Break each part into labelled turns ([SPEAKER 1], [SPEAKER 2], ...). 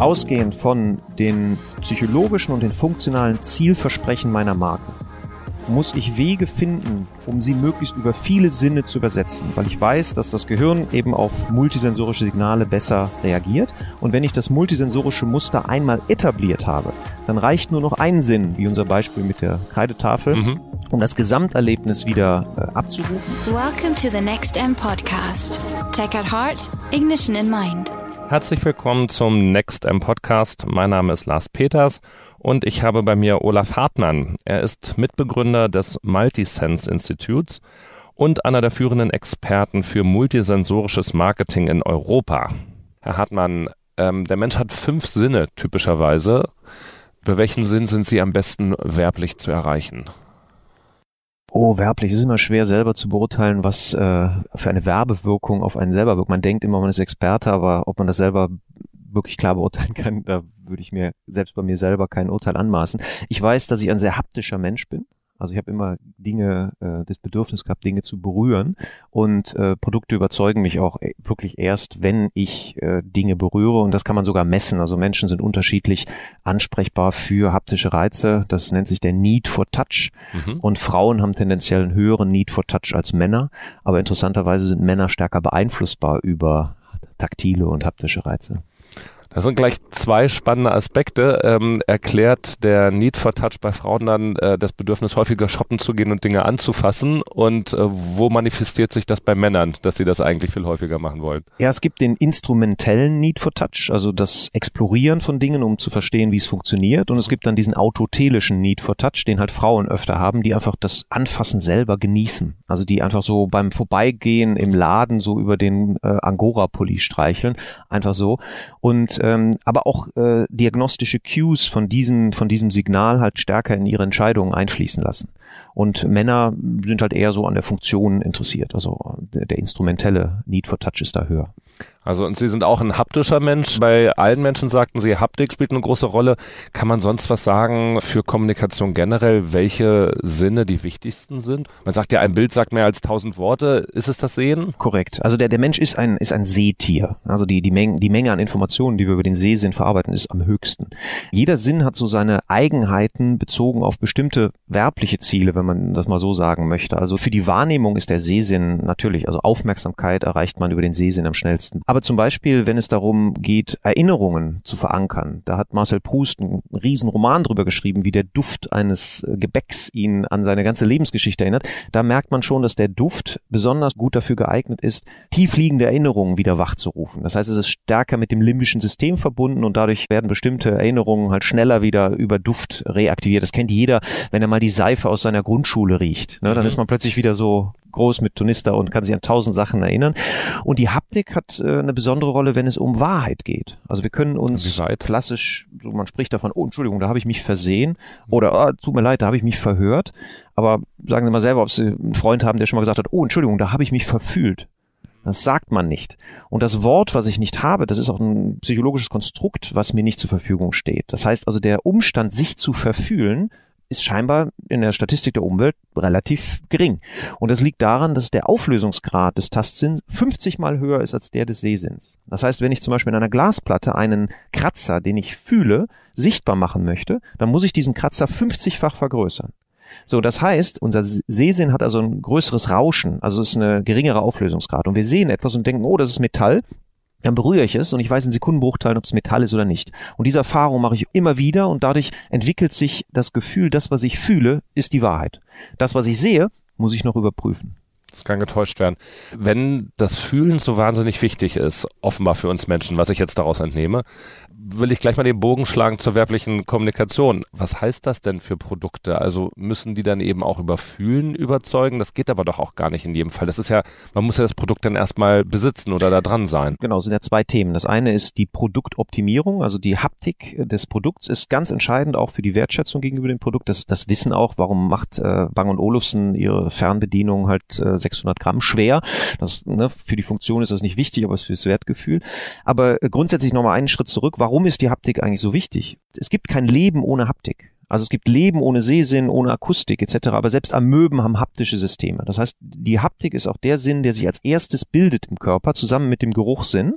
[SPEAKER 1] Ausgehend von den psychologischen und den funktionalen Zielversprechen meiner Marken muss ich Wege finden, um sie möglichst über viele Sinne zu übersetzen, weil ich weiß, dass das Gehirn eben auf multisensorische Signale besser reagiert. Und wenn ich das multisensorische Muster einmal etabliert habe, dann reicht nur noch ein Sinn, wie unser Beispiel mit der Kreidetafel, mhm. um das Gesamterlebnis wieder äh, abzurufen.
[SPEAKER 2] Welcome to the Next M Podcast. Tech at Heart, Ignition in Mind.
[SPEAKER 3] Herzlich willkommen zum Next M Podcast. Mein Name ist Lars Peters und ich habe bei mir Olaf Hartmann. Er ist Mitbegründer des Multisense Instituts und einer der führenden Experten für multisensorisches Marketing in Europa. Herr Hartmann, ähm, der Mensch hat fünf Sinne typischerweise. Bei welchen Sinn sind Sie am besten werblich zu erreichen?
[SPEAKER 1] Oh, werblich. Es ist immer schwer selber zu beurteilen, was äh, für eine Werbewirkung auf einen selber wirkt. Man denkt immer, man ist Experte, aber ob man das selber wirklich klar beurteilen kann, da würde ich mir selbst bei mir selber kein Urteil anmaßen. Ich weiß, dass ich ein sehr haptischer Mensch bin. Also ich habe immer Dinge, äh, das Bedürfnis gehabt, Dinge zu berühren und äh, Produkte überzeugen mich auch äh, wirklich erst, wenn ich äh, Dinge berühre und das kann man sogar messen. Also Menschen sind unterschiedlich ansprechbar für haptische Reize. Das nennt sich der Need for Touch mhm. und Frauen haben tendenziell einen höheren Need for Touch als Männer, aber interessanterweise sind Männer stärker beeinflussbar über taktile und haptische Reize.
[SPEAKER 3] Das sind gleich zwei spannende Aspekte. Ähm, erklärt der Need for Touch bei Frauen dann äh, das Bedürfnis, häufiger shoppen zu gehen und Dinge anzufassen? Und äh, wo manifestiert sich das bei Männern, dass sie das eigentlich viel häufiger machen wollen?
[SPEAKER 1] Ja, es gibt den instrumentellen Need for Touch, also das Explorieren von Dingen, um zu verstehen, wie es funktioniert. Und es gibt dann diesen autotelischen Need for Touch, den halt Frauen öfter haben, die einfach das Anfassen selber genießen. Also die einfach so beim Vorbeigehen im Laden so über den äh, Angora-Pulli streicheln, einfach so. Und ähm, aber auch äh, diagnostische Cues von diesem, von diesem Signal halt stärker in ihre Entscheidungen einfließen lassen. Und Männer sind halt eher so an der Funktion interessiert. Also der, der instrumentelle Need for Touch ist da höher.
[SPEAKER 3] Also und Sie sind auch ein haptischer Mensch. Bei allen Menschen sagten Sie, Haptik spielt eine große Rolle. Kann man sonst was sagen für Kommunikation generell, welche Sinne die wichtigsten sind? Man sagt ja, ein Bild sagt mehr als tausend Worte. Ist es das Sehen?
[SPEAKER 1] Korrekt. Also der, der Mensch ist ein, ist ein Sehtier. Also die, die, Menge, die Menge an Informationen, die wir über den Sehsinn verarbeiten, ist am höchsten. Jeder Sinn hat so seine Eigenheiten bezogen auf bestimmte werbliche Ziele, wenn man das mal so sagen möchte. Also für die Wahrnehmung ist der Sehsinn natürlich, also Aufmerksamkeit erreicht man über den Sehsinn am schnellsten. Aber zum Beispiel, wenn es darum geht, Erinnerungen zu verankern, da hat Marcel Proust einen riesen Roman drüber geschrieben, wie der Duft eines Gebäcks ihn an seine ganze Lebensgeschichte erinnert. Da merkt man schon, dass der Duft besonders gut dafür geeignet ist, tiefliegende Erinnerungen wieder wachzurufen. Das heißt, es ist stärker mit dem limbischen System verbunden und dadurch werden bestimmte Erinnerungen halt schneller wieder über Duft reaktiviert. Das kennt jeder, wenn er mal die Seife aus seiner Grundschule riecht. Ne? Dann mhm. ist man plötzlich wieder so groß mit Tunista und kann sich an tausend Sachen erinnern. Und die Haptik hat äh, eine besondere Rolle, wenn es um Wahrheit geht. Also wir können uns klassisch, so man spricht davon, oh Entschuldigung, da habe ich mich versehen oder oh, tut mir leid, da habe ich mich verhört. Aber sagen Sie mal selber, ob Sie einen Freund haben, der schon mal gesagt hat, oh Entschuldigung, da habe ich mich verfühlt. Das sagt man nicht. Und das Wort, was ich nicht habe, das ist auch ein psychologisches Konstrukt, was mir nicht zur Verfügung steht. Das heißt also, der Umstand, sich zu verfühlen, ist scheinbar in der Statistik der Umwelt relativ gering. Und das liegt daran, dass der Auflösungsgrad des Tastsinns 50 mal höher ist als der des Sehsinns. Das heißt, wenn ich zum Beispiel in einer Glasplatte einen Kratzer, den ich fühle, sichtbar machen möchte, dann muss ich diesen Kratzer 50-fach vergrößern. So, das heißt, unser Sehsinn hat also ein größeres Rauschen, also es ist eine geringere Auflösungsgrad. Und wir sehen etwas und denken, oh, das ist Metall dann berühre ich es und ich weiß in Sekundenbruchteilen, ob es Metall ist oder nicht. Und diese Erfahrung mache ich immer wieder und dadurch entwickelt sich das Gefühl, das, was ich fühle, ist die Wahrheit. Das, was ich sehe, muss ich noch überprüfen.
[SPEAKER 3] Das kann getäuscht werden. Wenn das Fühlen so wahnsinnig wichtig ist, offenbar für uns Menschen, was ich jetzt daraus entnehme, will ich gleich mal den Bogen schlagen zur werblichen Kommunikation. Was heißt das denn für Produkte? Also müssen die dann eben auch über Fühlen überzeugen? Das geht aber doch auch gar nicht in jedem Fall. Das ist ja, man muss ja das Produkt dann erstmal besitzen oder da dran sein.
[SPEAKER 1] Genau, es sind ja zwei Themen. Das eine ist die Produktoptimierung, also die Haptik des Produkts ist ganz entscheidend auch für die Wertschätzung gegenüber dem Produkt. Das, das Wissen auch, warum macht äh, Bang Olufsen ihre Fernbedienung halt äh, 600 Gramm schwer. Das, ne, für die Funktion ist das nicht wichtig, aber fürs Wertgefühl. Aber äh, grundsätzlich nochmal einen Schritt zurück. Warum ist die Haptik eigentlich so wichtig? Es gibt kein Leben ohne Haptik. Also es gibt Leben ohne Sehsinn, ohne Akustik etc. Aber selbst Amöben haben haptische Systeme. Das heißt, die Haptik ist auch der Sinn, der sich als erstes bildet im Körper, zusammen mit dem Geruchssinn.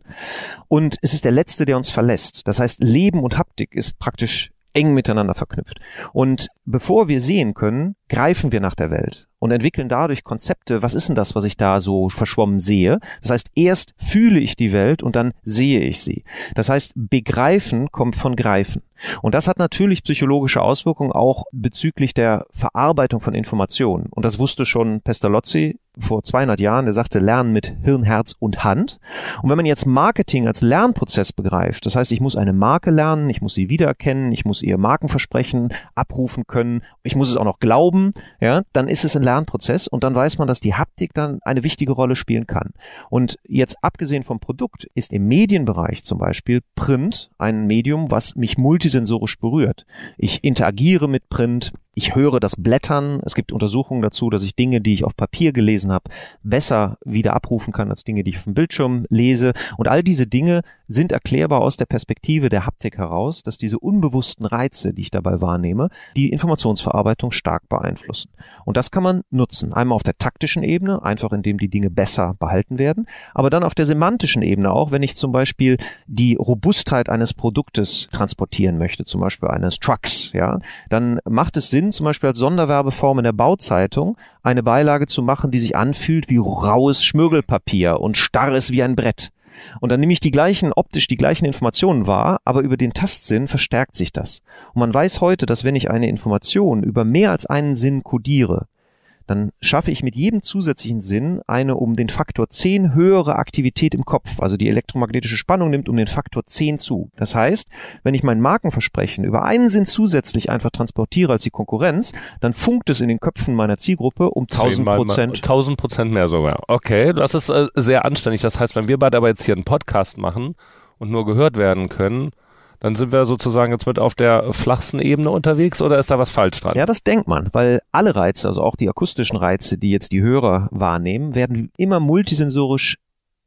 [SPEAKER 1] Und es ist der letzte, der uns verlässt. Das heißt, Leben und Haptik ist praktisch eng miteinander verknüpft. Und bevor wir sehen können, greifen wir nach der Welt und entwickeln dadurch Konzepte, was ist denn das, was ich da so verschwommen sehe? Das heißt, erst fühle ich die Welt und dann sehe ich sie. Das heißt, begreifen kommt von greifen. Und das hat natürlich psychologische Auswirkungen auch bezüglich der Verarbeitung von Informationen. Und das wusste schon Pestalozzi vor 200 Jahren. Der sagte, lernen mit Hirn, Herz und Hand. Und wenn man jetzt Marketing als Lernprozess begreift, das heißt, ich muss eine Marke lernen, ich muss sie wiedererkennen, ich muss ihr Markenversprechen abrufen können, ich muss es auch noch glauben, ja, dann ist es ein Lernprozess und dann weiß man, dass die Haptik dann eine wichtige Rolle spielen kann. Und jetzt abgesehen vom Produkt ist im Medienbereich zum Beispiel Print ein Medium, was mich multisensorisch berührt. Ich interagiere mit Print, ich höre das Blättern. Es gibt Untersuchungen dazu, dass ich Dinge, die ich auf Papier gelesen habe, besser wieder abrufen kann als Dinge, die ich dem Bildschirm lese. Und all diese Dinge sind erklärbar aus der Perspektive der Haptik heraus, dass diese unbewussten Reize, die ich dabei wahrnehme, die Informationsverarbeitung stark beeinflussen. Und das kann man nutzen. Einmal auf der taktischen Ebene, einfach indem die Dinge besser behalten werden, aber dann auf der semantischen Ebene auch, wenn ich zum Beispiel die Robustheit eines Produktes transportieren möchte, zum Beispiel eines Trucks, ja, dann macht es Sinn, Sinn, zum Beispiel als Sonderwerbeform in der Bauzeitung eine Beilage zu machen, die sich anfühlt wie raues Schmirgelpapier und starr ist wie ein Brett. Und dann nehme ich die gleichen, optisch die gleichen Informationen wahr, aber über den Tastsinn verstärkt sich das. Und man weiß heute, dass wenn ich eine Information über mehr als einen Sinn kodiere, dann schaffe ich mit jedem zusätzlichen Sinn eine um den Faktor 10 höhere Aktivität im Kopf. Also die elektromagnetische Spannung nimmt um den Faktor 10 zu. Das heißt, wenn ich mein Markenversprechen über einen Sinn zusätzlich einfach transportiere als die Konkurrenz, dann funkt es in den Köpfen meiner Zielgruppe um 1000 Prozent.
[SPEAKER 3] 1000 Prozent mehr sogar. Okay, das ist äh, sehr anständig. Das heißt, wenn wir beide aber jetzt hier einen Podcast machen und nur gehört werden können, dann sind wir sozusagen jetzt mit auf der flachsten Ebene unterwegs oder ist da was falsch dran?
[SPEAKER 1] Ja, das denkt man, weil alle Reize, also auch die akustischen Reize, die jetzt die Hörer wahrnehmen, werden immer multisensorisch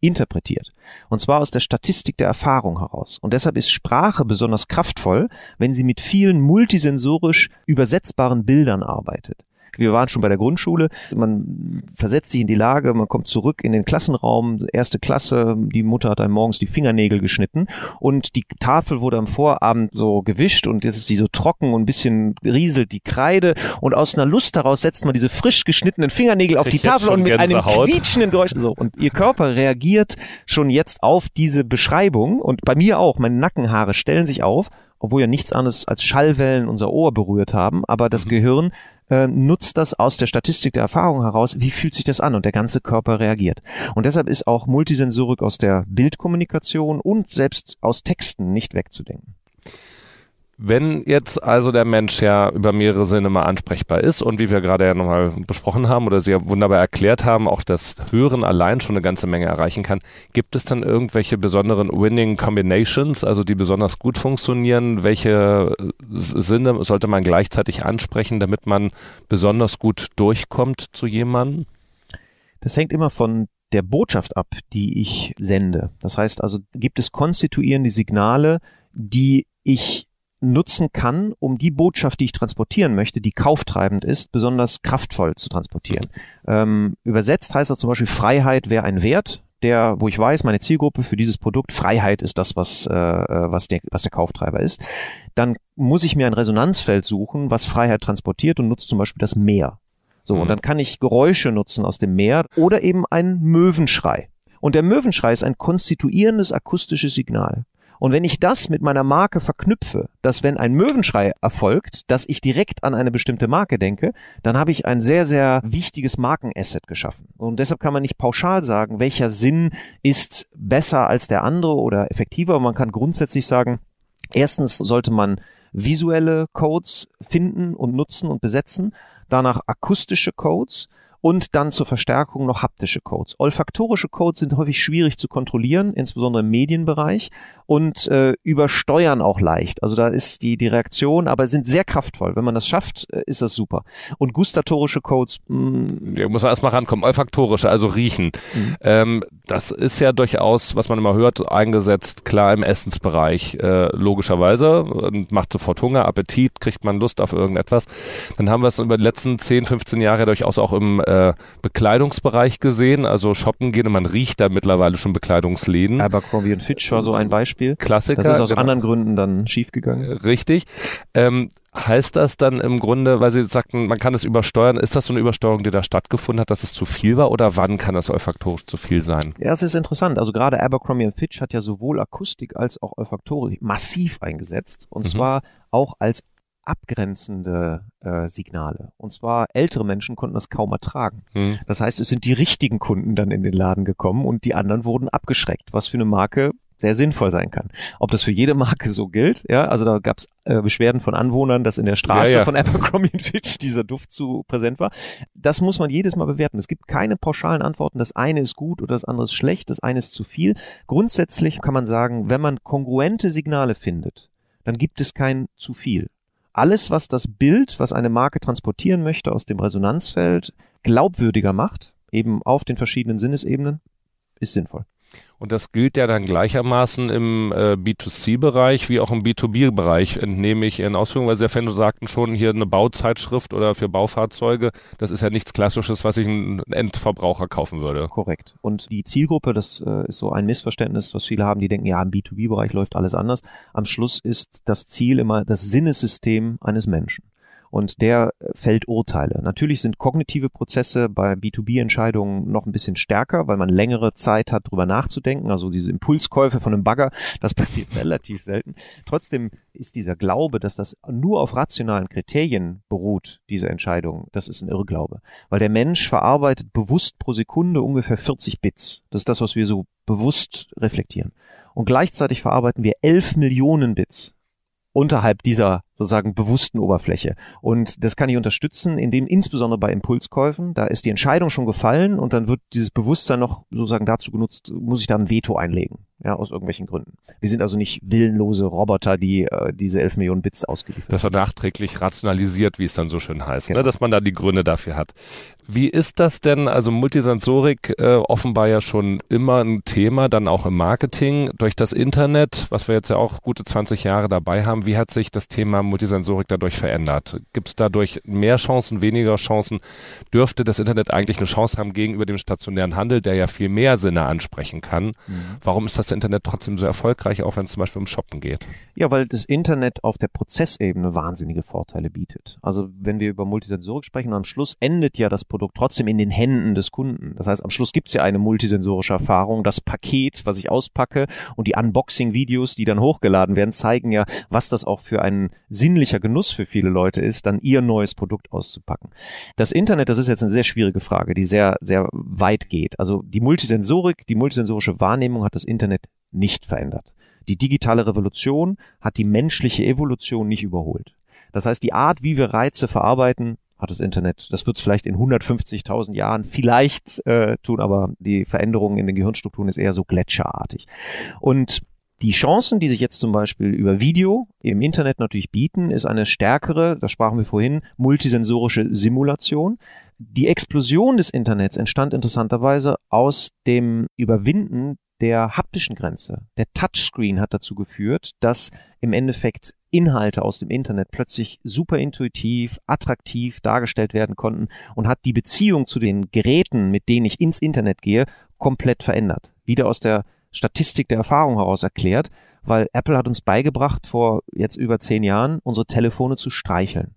[SPEAKER 1] interpretiert. Und zwar aus der Statistik der Erfahrung heraus. Und deshalb ist Sprache besonders kraftvoll, wenn sie mit vielen multisensorisch übersetzbaren Bildern arbeitet wir waren schon bei der Grundschule, man versetzt sich in die Lage, man kommt zurück in den Klassenraum, erste Klasse, die Mutter hat einem morgens die Fingernägel geschnitten und die Tafel wurde am Vorabend so gewischt und jetzt ist die so trocken und ein bisschen rieselt die Kreide und aus einer Lust heraus setzt man diese frisch geschnittenen Fingernägel auf die Tafel und mit einem quietschenden Geräusch. So und ihr Körper reagiert schon jetzt auf diese Beschreibung und bei mir auch, meine Nackenhaare stellen sich auf obwohl ja nichts anderes als Schallwellen unser Ohr berührt haben, aber das mhm. Gehirn äh, nutzt das aus der Statistik der Erfahrung heraus, wie fühlt sich das an und der ganze Körper reagiert. Und deshalb ist auch Multisensorik aus der Bildkommunikation und selbst aus Texten nicht wegzudenken.
[SPEAKER 3] Wenn jetzt also der Mensch ja über mehrere Sinne mal ansprechbar ist und wie wir gerade ja nochmal besprochen haben oder Sie ja wunderbar erklärt haben, auch das Hören allein schon eine ganze Menge erreichen kann, gibt es dann irgendwelche besonderen Winning Combinations, also die besonders gut funktionieren? Welche äh, Sinne sollte man gleichzeitig ansprechen, damit man besonders gut durchkommt zu jemandem?
[SPEAKER 1] Das hängt immer von der Botschaft ab, die ich sende. Das heißt also, gibt es konstituierende Signale, die ich nutzen kann, um die Botschaft, die ich transportieren möchte, die kauftreibend ist, besonders kraftvoll zu transportieren. Ähm, übersetzt heißt das zum Beispiel, Freiheit wäre ein Wert, der, wo ich weiß, meine Zielgruppe für dieses Produkt, Freiheit ist das, was, äh, was, der, was der Kauftreiber ist. Dann muss ich mir ein Resonanzfeld suchen, was Freiheit transportiert und nutzt zum Beispiel das Meer. So, mhm. und dann kann ich Geräusche nutzen aus dem Meer oder eben einen Möwenschrei. Und der Möwenschrei ist ein konstituierendes akustisches Signal. Und wenn ich das mit meiner Marke verknüpfe, dass wenn ein Möwenschrei erfolgt, dass ich direkt an eine bestimmte Marke denke, dann habe ich ein sehr, sehr wichtiges Markenasset geschaffen. Und deshalb kann man nicht pauschal sagen, welcher Sinn ist besser als der andere oder effektiver. Man kann grundsätzlich sagen, erstens sollte man visuelle Codes finden und nutzen und besetzen, danach akustische Codes und dann zur Verstärkung noch haptische Codes. Olfaktorische Codes sind häufig schwierig zu kontrollieren, insbesondere im Medienbereich. und äh, übersteuern auch leicht. Also da ist die, die Reaktion, aber sind sehr kraftvoll. Wenn man das schafft, äh, ist das super. Und gustatorische Codes. Mh,
[SPEAKER 3] ja, muss man erstmal rankommen. Olfaktorische, also riechen. Mhm. Ähm, das ist ja durchaus, was man immer hört, eingesetzt, klar im Essensbereich, äh, logischerweise. Und macht sofort Hunger, Appetit, kriegt man Lust auf irgendetwas. Dann haben wir es über die letzten 10, 15 Jahre durchaus auch im äh, Bekleidungsbereich gesehen. Also shoppen gehen und man riecht da mittlerweile schon Bekleidungsläden.
[SPEAKER 1] Abercrombie und Fitch war so ein Beispiel.
[SPEAKER 3] Klassiker.
[SPEAKER 1] Das ist aus genau. anderen Gründen dann schiefgegangen.
[SPEAKER 3] Richtig. Ähm, heißt das dann im Grunde, weil Sie sagten, man kann es übersteuern, ist das so eine Übersteuerung, die da stattgefunden hat, dass es zu viel war oder wann kann das olfaktorisch zu viel sein?
[SPEAKER 1] Ja, es ist interessant. Also gerade Abercrombie Fitch hat ja sowohl Akustik als auch Olfaktorik massiv eingesetzt und mhm. zwar auch als abgrenzende äh, Signale. Und zwar ältere Menschen konnten das kaum ertragen. Mhm. Das heißt, es sind die richtigen Kunden dann in den Laden gekommen und die anderen wurden abgeschreckt, was für eine Marke sehr sinnvoll sein kann. Ob das für jede Marke so gilt, ja, also da gab es äh, Beschwerden von Anwohnern, dass in der Straße ja, ja. von Abercrombie Fitch dieser Duft zu präsent war. Das muss man jedes Mal bewerten. Es gibt keine pauschalen Antworten. Das eine ist gut oder das andere ist schlecht, das eine ist zu viel. Grundsätzlich kann man sagen, wenn man kongruente Signale findet, dann gibt es kein zu viel. Alles, was das Bild, was eine Marke transportieren möchte aus dem Resonanzfeld, glaubwürdiger macht, eben auf den verschiedenen Sinnesebenen, ist sinnvoll.
[SPEAKER 3] Und das gilt ja dann gleichermaßen im äh, B2C-Bereich wie auch im B2B-Bereich, entnehme ich Ihren Ausführungen, weil Sie ja vorhin sagten schon, hier eine Bauzeitschrift oder für Baufahrzeuge, das ist ja nichts Klassisches, was ich ein Endverbraucher kaufen würde.
[SPEAKER 1] Korrekt. Und die Zielgruppe, das äh, ist so ein Missverständnis, was viele haben, die denken, ja, im B2B-Bereich läuft alles anders. Am Schluss ist das Ziel immer das Sinnessystem eines Menschen und der fällt Urteile. Natürlich sind kognitive Prozesse bei B2B-Entscheidungen noch ein bisschen stärker, weil man längere Zeit hat, drüber nachzudenken. Also diese Impulskäufe von einem Bagger, das passiert relativ selten. Trotzdem ist dieser Glaube, dass das nur auf rationalen Kriterien beruht, diese Entscheidung, das ist ein Irrglaube. Weil der Mensch verarbeitet bewusst pro Sekunde ungefähr 40 Bits. Das ist das, was wir so bewusst reflektieren. Und gleichzeitig verarbeiten wir 11 Millionen Bits unterhalb dieser sozusagen bewussten Oberfläche. Und das kann ich unterstützen, indem insbesondere bei Impulskäufen, da ist die Entscheidung schon gefallen und dann wird dieses Bewusstsein noch sozusagen dazu genutzt, muss ich da ein Veto einlegen, ja, aus irgendwelchen Gründen. Wir sind also nicht willenlose Roboter, die äh, diese 11 Millionen Bits ausgeliefert
[SPEAKER 3] Das wird nachträglich rationalisiert, wie es dann so schön heißt, ne, genau. ne, dass man da die Gründe dafür hat. Wie ist das denn? Also Multisensorik äh, offenbar ja schon immer ein Thema, dann auch im Marketing durch das Internet, was wir jetzt ja auch gute 20 Jahre dabei haben. Wie hat sich das Thema Multisensorik dadurch verändert? Gibt es dadurch mehr Chancen, weniger Chancen? Dürfte das Internet eigentlich eine Chance haben gegenüber dem stationären Handel, der ja viel mehr Sinne ansprechen kann? Mhm. Warum ist das Internet trotzdem so erfolgreich, auch wenn es zum Beispiel um Shoppen geht?
[SPEAKER 1] Ja, weil das Internet auf der Prozessebene wahnsinnige Vorteile bietet. Also wenn wir über Multisensorik sprechen, am Schluss endet ja das Produkt trotzdem in den Händen des Kunden. Das heißt, am Schluss gibt es ja eine multisensorische Erfahrung. Das Paket, was ich auspacke und die Unboxing-Videos, die dann hochgeladen werden, zeigen ja, was das auch für ein sinnlicher Genuss für viele Leute ist, dann ihr neues Produkt auszupacken. Das Internet, das ist jetzt eine sehr schwierige Frage, die sehr, sehr weit geht. Also die Multisensorik, die multisensorische Wahrnehmung hat das Internet nicht verändert. Die digitale Revolution hat die menschliche Evolution nicht überholt. Das heißt, die Art, wie wir Reize verarbeiten, hat das Internet. Das wird es vielleicht in 150.000 Jahren vielleicht äh, tun, aber die Veränderung in den Gehirnstrukturen ist eher so gletscherartig. Und die Chancen, die sich jetzt zum Beispiel über Video im Internet natürlich bieten, ist eine stärkere, da sprachen wir vorhin, multisensorische Simulation. Die Explosion des Internets entstand interessanterweise aus dem Überwinden der haptischen Grenze. Der Touchscreen hat dazu geführt, dass im Endeffekt Inhalte aus dem Internet plötzlich super intuitiv, attraktiv dargestellt werden konnten und hat die Beziehung zu den Geräten, mit denen ich ins Internet gehe, komplett verändert. Wieder aus der Statistik der Erfahrung heraus erklärt, weil Apple hat uns beigebracht, vor jetzt über zehn Jahren unsere Telefone zu streicheln.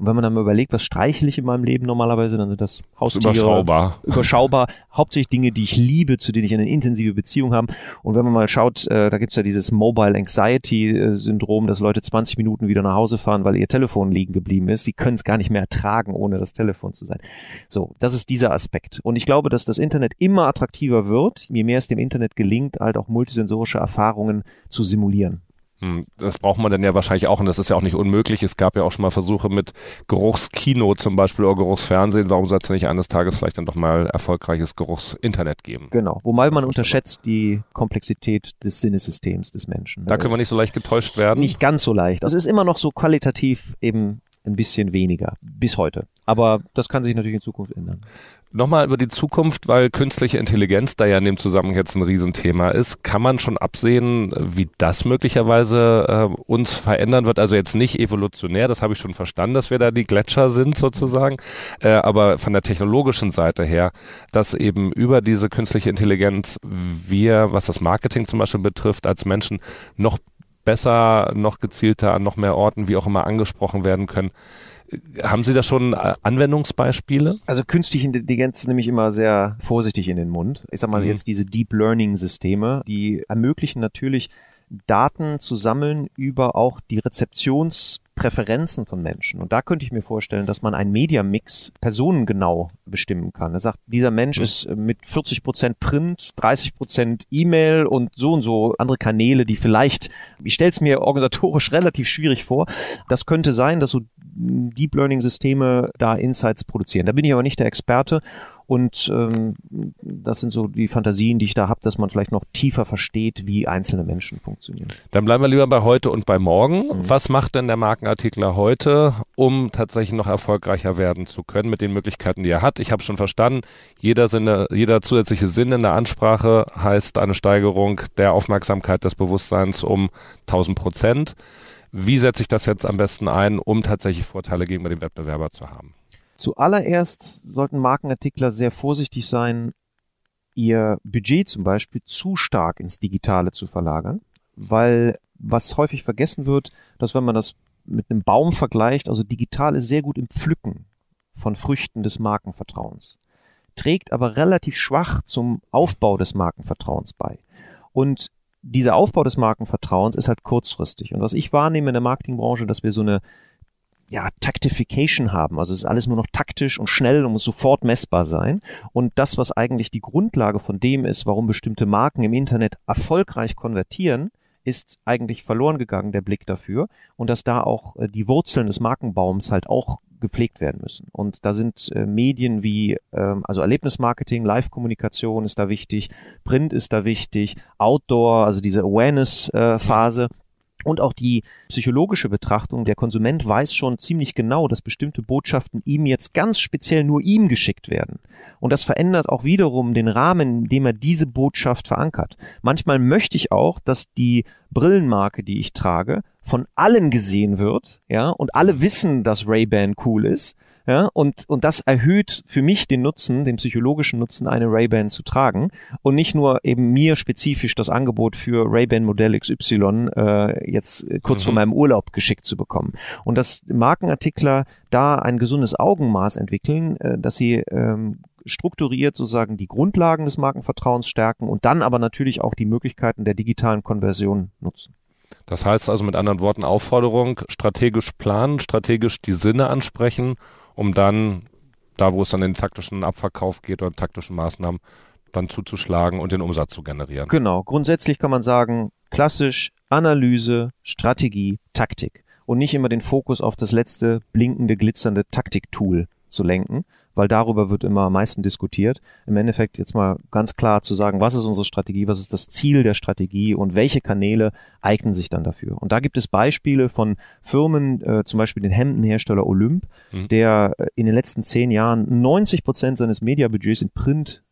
[SPEAKER 1] Und wenn man dann mal überlegt, was streichle ich in meinem Leben normalerweise, dann sind das Haustiere.
[SPEAKER 3] Überschaubar.
[SPEAKER 1] Überschaubar. Hauptsächlich Dinge, die ich liebe, zu denen ich eine intensive Beziehung habe. Und wenn man mal schaut, äh, da gibt's ja dieses Mobile Anxiety Syndrom, dass Leute 20 Minuten wieder nach Hause fahren, weil ihr Telefon liegen geblieben ist. Sie können es gar nicht mehr ertragen, ohne das Telefon zu sein. So, das ist dieser Aspekt. Und ich glaube, dass das Internet immer attraktiver wird, je mehr es dem Internet gelingt, halt auch multisensorische Erfahrungen zu simulieren.
[SPEAKER 3] Hm, das braucht man dann ja wahrscheinlich auch und das ist ja auch nicht unmöglich. Es gab ja auch schon mal Versuche mit Geruchskino zum Beispiel oder Geruchsfernsehen. Warum soll es nicht eines Tages vielleicht dann doch mal erfolgreiches Geruchsinternet geben?
[SPEAKER 1] Genau, wobei man unterschätzt die Komplexität des Sinnesystems des Menschen.
[SPEAKER 3] Da können wir nicht so leicht getäuscht werden.
[SPEAKER 1] Nicht ganz so leicht. Das ist immer noch so qualitativ eben ein bisschen weniger bis heute. Aber das kann sich natürlich in Zukunft ändern.
[SPEAKER 3] Nochmal über die Zukunft, weil künstliche Intelligenz da ja in dem Zusammenhang jetzt ein Riesenthema ist. Kann man schon absehen, wie das möglicherweise äh, uns verändern wird? Also jetzt nicht evolutionär, das habe ich schon verstanden, dass wir da die Gletscher sind sozusagen, äh, aber von der technologischen Seite her, dass eben über diese künstliche Intelligenz wir, was das Marketing zum Beispiel betrifft, als Menschen noch besser, noch gezielter an noch mehr Orten, wie auch immer, angesprochen werden können. Haben Sie da schon äh, Anwendungsbeispiele?
[SPEAKER 1] Also künstliche Intelligenz nehme ich immer sehr vorsichtig in den Mund. Ich sag mal mhm. jetzt diese Deep Learning Systeme, die ermöglichen natürlich Daten zu sammeln über auch die Rezeptionspräferenzen von Menschen. Und da könnte ich mir vorstellen, dass man einen Media-Mix personengenau bestimmen kann. Er sagt, dieser Mensch mhm. ist mit 40 Prozent Print, 30 Prozent E-Mail und so und so andere Kanäle, die vielleicht, ich stelle es mir organisatorisch relativ schwierig vor. Das könnte sein, dass so Deep Learning Systeme da Insights produzieren. Da bin ich aber nicht der Experte und ähm, das sind so die Fantasien, die ich da habe, dass man vielleicht noch tiefer versteht, wie einzelne Menschen funktionieren.
[SPEAKER 3] Dann bleiben wir lieber bei heute und bei morgen. Mhm. Was macht denn der Markenartikler heute, um tatsächlich noch erfolgreicher werden zu können mit den Möglichkeiten, die er hat? Ich habe schon verstanden, jeder, Sinne, jeder zusätzliche Sinn in der Ansprache heißt eine Steigerung der Aufmerksamkeit des Bewusstseins um 1000 Prozent. Wie setze ich das jetzt am besten ein, um tatsächlich Vorteile gegenüber dem Wettbewerber zu haben?
[SPEAKER 1] Zuallererst sollten Markenartikler sehr vorsichtig sein, ihr Budget zum Beispiel zu stark ins Digitale zu verlagern, weil was häufig vergessen wird, dass wenn man das mit einem Baum vergleicht, also digital ist sehr gut im Pflücken von Früchten des Markenvertrauens, trägt aber relativ schwach zum Aufbau des Markenvertrauens bei. Und dieser Aufbau des Markenvertrauens ist halt kurzfristig. Und was ich wahrnehme in der Marketingbranche, dass wir so eine ja, Tactification haben. Also es ist alles nur noch taktisch und schnell und muss sofort messbar sein. Und das, was eigentlich die Grundlage von dem ist, warum bestimmte Marken im Internet erfolgreich konvertieren, ist eigentlich verloren gegangen, der Blick dafür. Und dass da auch äh, die Wurzeln des Markenbaums halt auch gepflegt werden müssen. Und da sind äh, Medien wie, ähm, also Erlebnismarketing, Live-Kommunikation ist da wichtig, Print ist da wichtig, Outdoor, also diese Awareness-Phase. Äh, und auch die psychologische Betrachtung, der Konsument weiß schon ziemlich genau, dass bestimmte Botschaften ihm jetzt ganz speziell nur ihm geschickt werden. Und das verändert auch wiederum den Rahmen, in dem er diese Botschaft verankert. Manchmal möchte ich auch, dass die Brillenmarke, die ich trage, von allen gesehen wird, ja, und alle wissen, dass Ray-Ban cool ist. Ja, und, und das erhöht für mich den Nutzen, den psychologischen Nutzen, eine Ray-Ban zu tragen und nicht nur eben mir spezifisch das Angebot für Ray-Ban Modell XY äh, jetzt kurz mhm. vor meinem Urlaub geschickt zu bekommen. Und dass Markenartikler da ein gesundes Augenmaß entwickeln, äh, dass sie ähm, strukturiert sozusagen die Grundlagen des Markenvertrauens stärken und dann aber natürlich auch die Möglichkeiten der digitalen Konversion nutzen.
[SPEAKER 3] Das heißt also mit anderen Worten Aufforderung, strategisch planen, strategisch die Sinne ansprechen um dann da, wo es dann in den taktischen Abverkauf geht oder taktischen Maßnahmen, dann zuzuschlagen und den Umsatz zu generieren.
[SPEAKER 1] Genau. Grundsätzlich kann man sagen, klassisch Analyse, Strategie, Taktik und nicht immer den Fokus auf das letzte blinkende, glitzernde Taktiktool zu lenken, weil darüber wird immer am meisten diskutiert. Im Endeffekt jetzt mal ganz klar zu sagen, was ist unsere Strategie, was ist das Ziel der Strategie und welche Kanäle eignen sich dann dafür. Und da gibt es Beispiele von Firmen, äh, zum Beispiel den Hemdenhersteller Olymp, mhm. der äh, in den letzten zehn Jahren 90 Prozent seines Mediabudgets in Print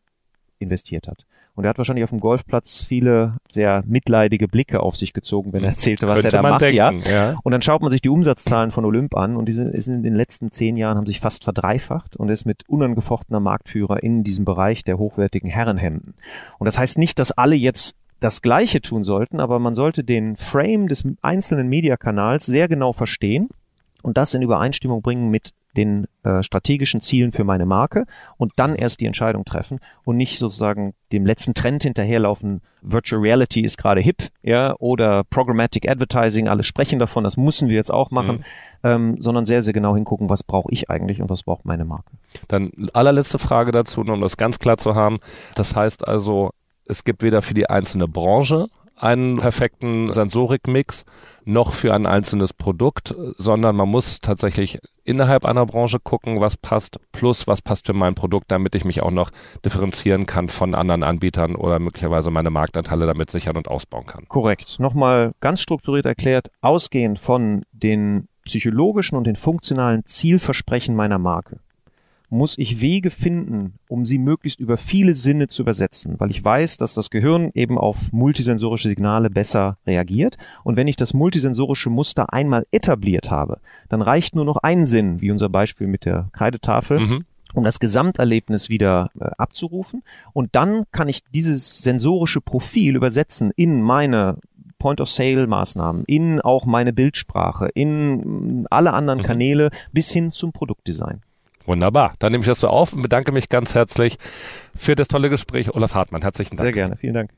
[SPEAKER 1] investiert hat. Und er hat wahrscheinlich auf dem Golfplatz viele sehr mitleidige Blicke auf sich gezogen, wenn er erzählte, was Könnte er da macht. Denken, ja. ja. Und dann schaut man sich die Umsatzzahlen von Olymp an und die sind, in den letzten zehn Jahren haben sich fast verdreifacht und ist mit unangefochtener Marktführer in diesem Bereich der hochwertigen Herrenhemden. Und das heißt nicht, dass alle jetzt das Gleiche tun sollten, aber man sollte den Frame des einzelnen Mediakanals sehr genau verstehen und das in Übereinstimmung bringen mit den äh, strategischen Zielen für meine Marke und dann erst die Entscheidung treffen und nicht sozusagen dem letzten Trend hinterherlaufen. Virtual Reality ist gerade hip, ja, oder Programmatic Advertising, alle sprechen davon, das müssen wir jetzt auch machen, mhm. ähm, sondern sehr, sehr genau hingucken, was brauche ich eigentlich und was braucht meine Marke.
[SPEAKER 3] Dann allerletzte Frage dazu, um das ganz klar zu haben. Das heißt also, es gibt weder für die einzelne Branche einen perfekten Sensorikmix noch für ein einzelnes Produkt, sondern man muss tatsächlich innerhalb einer Branche gucken, was passt, plus was passt für mein Produkt, damit ich mich auch noch differenzieren kann von anderen Anbietern oder möglicherweise meine Marktanteile damit sichern und ausbauen kann.
[SPEAKER 1] Korrekt. Nochmal ganz strukturiert erklärt, ausgehend von den psychologischen und den funktionalen Zielversprechen meiner Marke muss ich Wege finden, um sie möglichst über viele Sinne zu übersetzen, weil ich weiß, dass das Gehirn eben auf multisensorische Signale besser reagiert. Und wenn ich das multisensorische Muster einmal etabliert habe, dann reicht nur noch ein Sinn, wie unser Beispiel mit der Kreidetafel. Mhm um das Gesamterlebnis wieder äh, abzurufen. Und dann kann ich dieses sensorische Profil übersetzen in meine Point-of-Sale-Maßnahmen, in auch meine Bildsprache, in alle anderen mhm. Kanäle bis hin zum Produktdesign.
[SPEAKER 3] Wunderbar. Dann nehme ich das so auf und bedanke mich ganz herzlich für das tolle Gespräch. Olaf Hartmann, herzlichen Dank.
[SPEAKER 1] Sehr gerne. Vielen Dank.